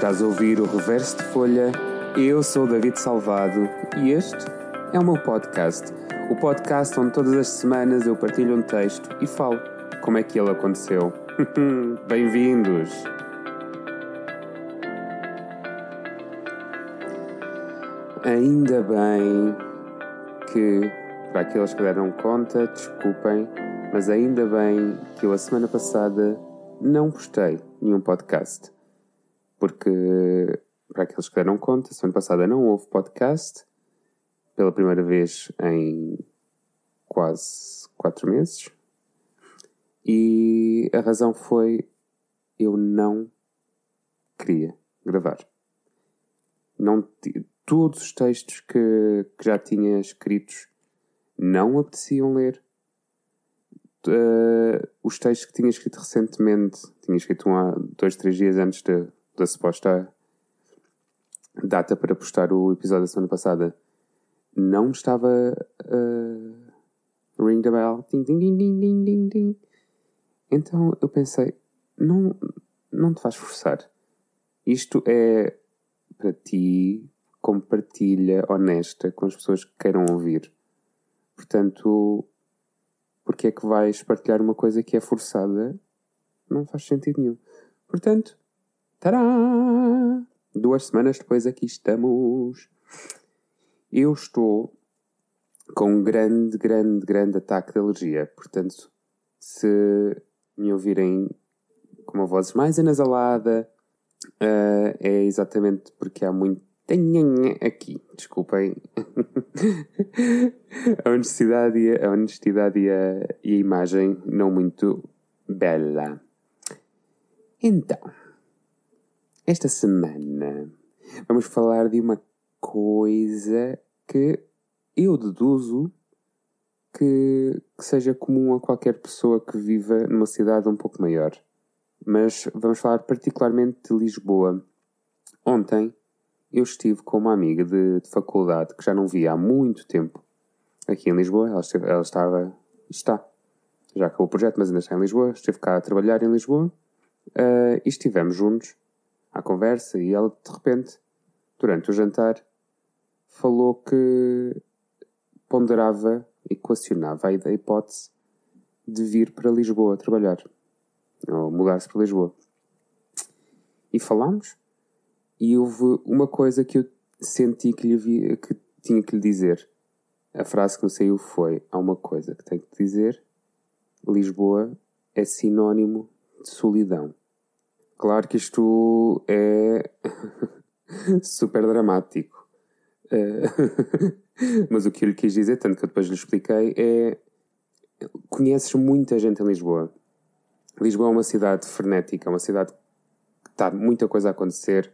Estás a ouvir o Reverso de Folha. Eu sou David Salvado e este é o meu podcast. O podcast onde todas as semanas eu partilho um texto e falo como é que ele aconteceu. Bem-vindos! Ainda bem que, para aqueles que deram conta, desculpem, mas ainda bem que eu a semana passada não postei nenhum podcast. Porque, para aqueles que deram conta, semana passada não houve podcast, pela primeira vez em quase quatro meses. E a razão foi eu não queria gravar. Não, todos os textos que, que já tinha escritos não apeteciam ler. Uh, os textos que tinha escrito recentemente, tinha escrito um há dois, três dias antes de, da suposta data para postar o episódio da semana passada, não estava uh, ring the bell. Ding, ding, ding, ding, ding, ding, ding. Então eu pensei, não, não te vais forçar. Isto é para ti como partilha honesta com as pessoas que queiram ouvir. Portanto, porque é que vais partilhar uma coisa que é forçada? Não faz sentido nenhum. Portanto, tará! Duas semanas depois aqui estamos. Eu estou com um grande, grande, grande ataque de alergia. Portanto, se me ouvirem com uma voz mais anasalada, uh, é exatamente porque há muito aqui, desculpem a honestidade, a honestidade e, a, e a imagem não muito bela. Então, esta semana vamos falar de uma coisa que eu deduzo que, que, seja comum a qualquer pessoa que viva numa cidade um pouco maior. Mas vamos falar particularmente de Lisboa. Ontem eu estive com uma amiga de, de, faculdade que já não via há muito tempo aqui em Lisboa. Ela, esteve, ela estava. está. Já acabou o projeto, mas ainda está em Lisboa. Esteve cá a trabalhar em Lisboa uh, e estivemos juntos à conversa. E ela, de repente, durante o jantar, falou que ponderava, equacionava a hipótese de vir para Lisboa trabalhar ou mudar-se para Lisboa. E falámos e houve uma coisa que eu senti que, lhe havia, que tinha que lhe dizer. A frase que me saiu foi: Há uma coisa que tenho que dizer. Lisboa é sinónimo de solidão. Claro que isto é super dramático. Eh, mas o que eu lhe quis dizer, tanto que eu depois lhe expliquei, é. Conheces muita gente em Lisboa. Lisboa é uma cidade frenética, é uma cidade que está muita coisa a acontecer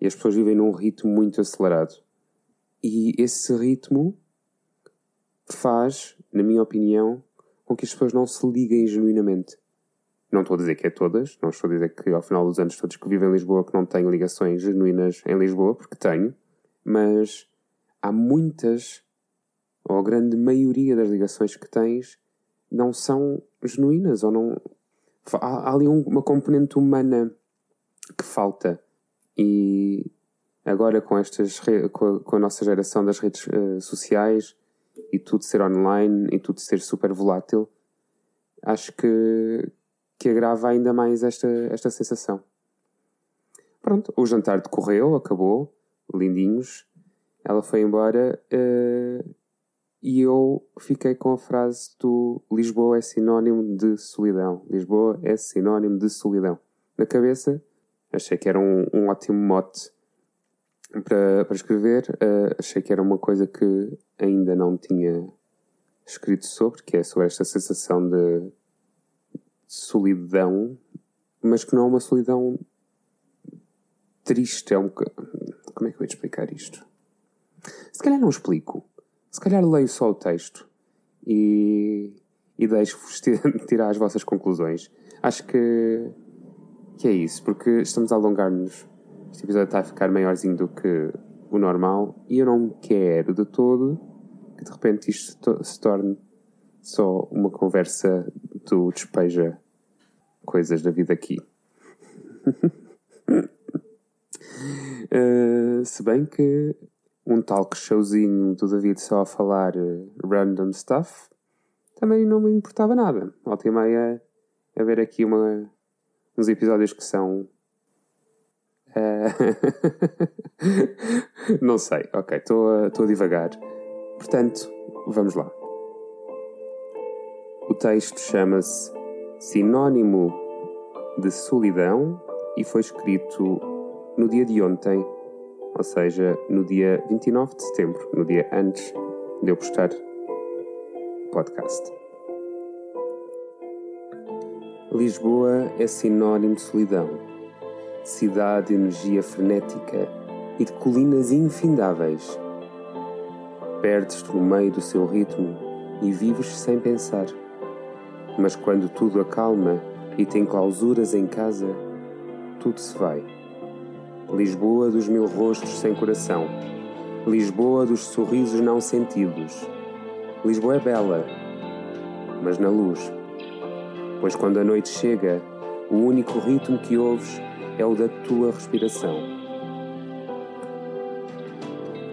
e as pessoas vivem num ritmo muito acelerado. E esse ritmo faz, na minha opinião, com que as pessoas não se liguem genuinamente. Não estou a dizer que é todas, não estou a dizer que ao final dos anos todos que vivem em Lisboa que não têm ligações genuínas em Lisboa, porque tenho, mas há muitas, ou a grande maioria das ligações que tens, não são genuínas, ou não. Há, há ali uma componente humana que falta e agora com estas com a nossa geração das redes uh, sociais e tudo ser online e tudo ser super volátil, acho que, que agrava ainda mais esta, esta sensação. Pronto, o jantar decorreu, acabou, lindinhos. Ela foi embora uh, e eu fiquei com a frase do Lisboa é sinónimo de solidão. Lisboa é sinónimo de solidão. Na cabeça Achei que era um, um ótimo mote para, para escrever. Uh, achei que era uma coisa que ainda não tinha escrito sobre, que é sobre esta sensação de solidão, mas que não é uma solidão triste. É um, como é que eu ia explicar isto? Se calhar não explico. Se calhar leio só o texto e, e deixo-vos tirar as vossas conclusões. Acho que que é isso, porque estamos a alongar-nos. Este episódio está a ficar maiorzinho do que o normal e eu não quero de todo que de repente isto se torne só uma conversa do despeja coisas da vida aqui. uh, se bem que um talk showzinho do David só a falar uh, random stuff também não me importava nada. Volta e meia a ver aqui uma, uns episódios que são. Uh... não sei, ok, estou a, a divagar. Portanto, vamos lá. O texto chama-se Sinónimo de Solidão e foi escrito no dia de ontem, ou seja, no dia 29 de setembro, no dia antes de eu postar podcast. Lisboa é sinónimo de solidão, cidade de energia frenética e de colinas infindáveis. Perdes-te no meio do seu ritmo e vives sem pensar. Mas quando tudo acalma e tem clausuras em casa, tudo se vai. Lisboa dos mil rostos sem coração, Lisboa dos sorrisos não sentidos Lisboa é bela, mas na luz. Pois quando a noite chega, o único ritmo que ouves é o da tua respiração.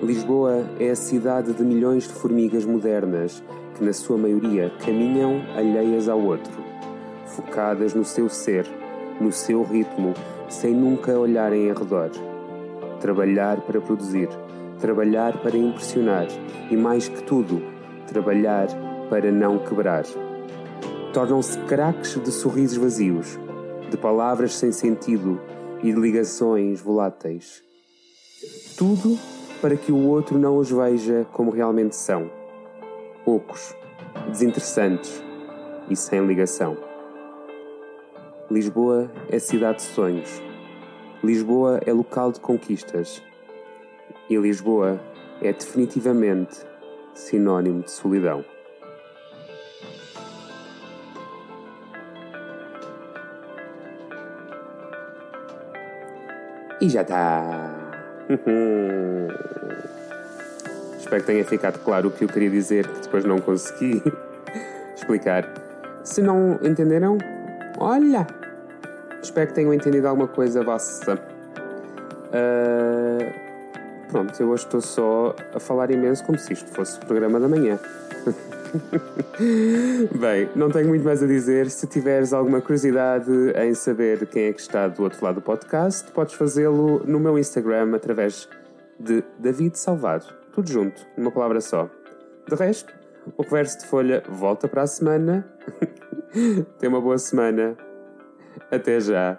Lisboa é a cidade de milhões de formigas modernas que, na sua maioria, caminham alheias ao outro, focadas no seu ser, no seu ritmo, sem nunca olharem em redor. Trabalhar para produzir, trabalhar para impressionar e, mais que tudo, trabalhar para não quebrar. Tornam-se craques de sorrisos vazios, de palavras sem sentido e de ligações voláteis. Tudo para que o outro não os veja como realmente são. Poucos, desinteressantes e sem ligação. Lisboa é cidade de sonhos. Lisboa é local de conquistas. E Lisboa é definitivamente sinônimo de solidão. E já está. Espero que tenha ficado claro o que eu queria dizer, que depois não consegui explicar. Se não entenderam, olha! Espero que tenham entendido alguma coisa vossa. Uh, Pronto, eu hoje estou só a falar imenso como se isto fosse o programa da manhã. Bem, não tenho muito mais a dizer. Se tiveres alguma curiosidade em saber quem é que está do outro lado do podcast, podes fazê-lo no meu Instagram através de David Salvado. Tudo junto, numa palavra só. De resto, o reverso de folha volta para a semana. Tenha uma boa semana. Até já.